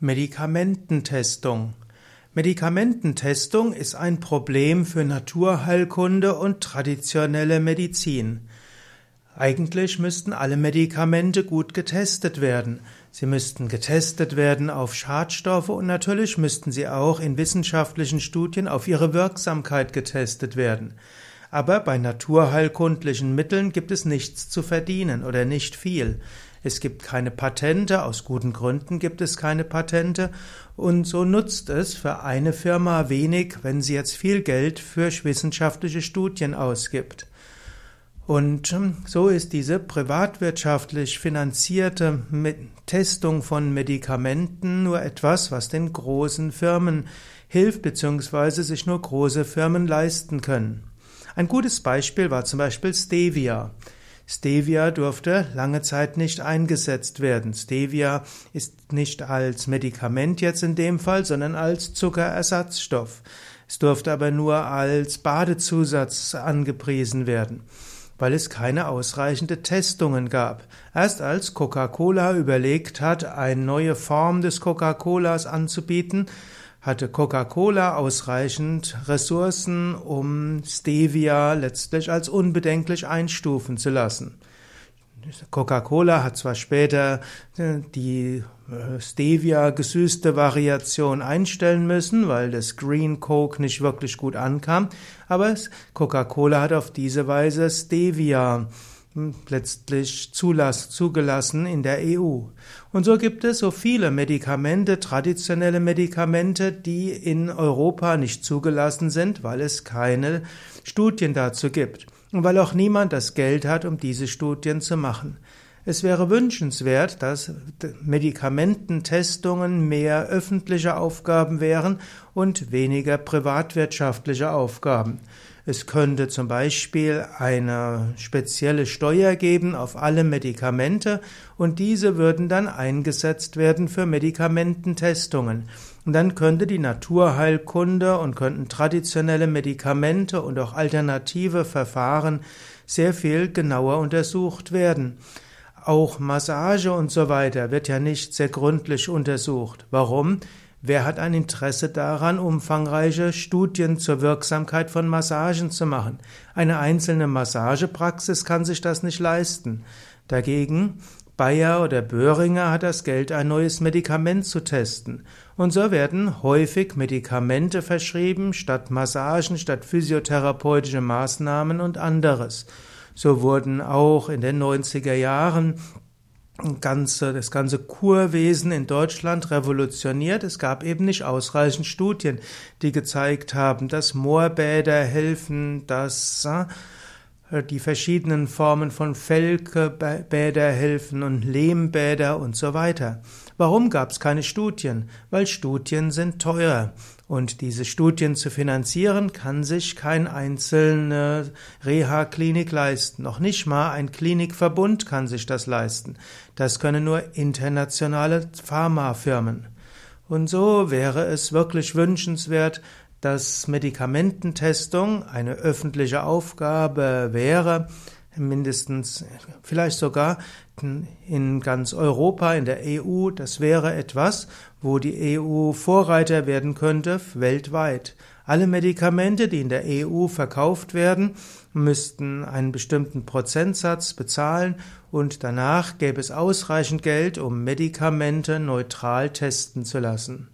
Medikamententestung. Medikamententestung ist ein Problem für Naturheilkunde und traditionelle Medizin. Eigentlich müssten alle Medikamente gut getestet werden. Sie müssten getestet werden auf Schadstoffe und natürlich müssten sie auch in wissenschaftlichen Studien auf ihre Wirksamkeit getestet werden. Aber bei naturheilkundlichen Mitteln gibt es nichts zu verdienen oder nicht viel. Es gibt keine Patente, aus guten Gründen gibt es keine Patente und so nutzt es für eine Firma wenig, wenn sie jetzt viel Geld für wissenschaftliche Studien ausgibt. Und ähm, so ist diese privatwirtschaftlich finanzierte Testung von Medikamenten nur etwas, was den großen Firmen hilft, beziehungsweise sich nur große Firmen leisten können. Ein gutes Beispiel war zum Beispiel Stevia. Stevia durfte lange Zeit nicht eingesetzt werden. Stevia ist nicht als Medikament jetzt in dem Fall, sondern als Zuckerersatzstoff. Es durfte aber nur als Badezusatz angepriesen werden, weil es keine ausreichende Testungen gab. Erst als Coca-Cola überlegt hat, eine neue Form des Coca-Colas anzubieten, hatte Coca-Cola ausreichend Ressourcen, um Stevia letztlich als unbedenklich einstufen zu lassen. Coca-Cola hat zwar später äh, die äh, Stevia gesüßte Variation einstellen müssen, weil das Green Coke nicht wirklich gut ankam, aber Coca-Cola hat auf diese Weise Stevia letztlich zugelassen in der EU. Und so gibt es so viele Medikamente, traditionelle Medikamente, die in Europa nicht zugelassen sind, weil es keine Studien dazu gibt und weil auch niemand das Geld hat, um diese Studien zu machen. Es wäre wünschenswert, dass Medikamententestungen mehr öffentliche Aufgaben wären und weniger privatwirtschaftliche Aufgaben. Es könnte zum Beispiel eine spezielle Steuer geben auf alle Medikamente und diese würden dann eingesetzt werden für Medikamententestungen. Und dann könnte die Naturheilkunde und könnten traditionelle Medikamente und auch alternative Verfahren sehr viel genauer untersucht werden. Auch Massage und so weiter wird ja nicht sehr gründlich untersucht. Warum? Wer hat ein Interesse daran, umfangreiche Studien zur Wirksamkeit von Massagen zu machen? Eine einzelne Massagepraxis kann sich das nicht leisten. Dagegen Bayer oder Böhringer hat das Geld, ein neues Medikament zu testen. Und so werden häufig Medikamente verschrieben, statt Massagen, statt physiotherapeutische Maßnahmen und anderes. So wurden auch in den 90er Jahren ganze, das ganze Kurwesen in Deutschland revolutioniert. Es gab eben nicht ausreichend Studien, die gezeigt haben, dass Moorbäder helfen, dass äh, die verschiedenen Formen von Felkebäder helfen und Lehmbäder und so weiter. Warum gab es keine Studien? Weil Studien sind teuer. Und diese Studien zu finanzieren, kann sich kein einzelne Reha-Klinik leisten. Noch nicht mal ein Klinikverbund kann sich das leisten. Das können nur internationale Pharmafirmen. Und so wäre es wirklich wünschenswert, dass Medikamententestung eine öffentliche Aufgabe wäre, mindestens vielleicht sogar in ganz Europa, in der EU. Das wäre etwas, wo die EU Vorreiter werden könnte weltweit. Alle Medikamente, die in der EU verkauft werden, müssten einen bestimmten Prozentsatz bezahlen und danach gäbe es ausreichend Geld, um Medikamente neutral testen zu lassen.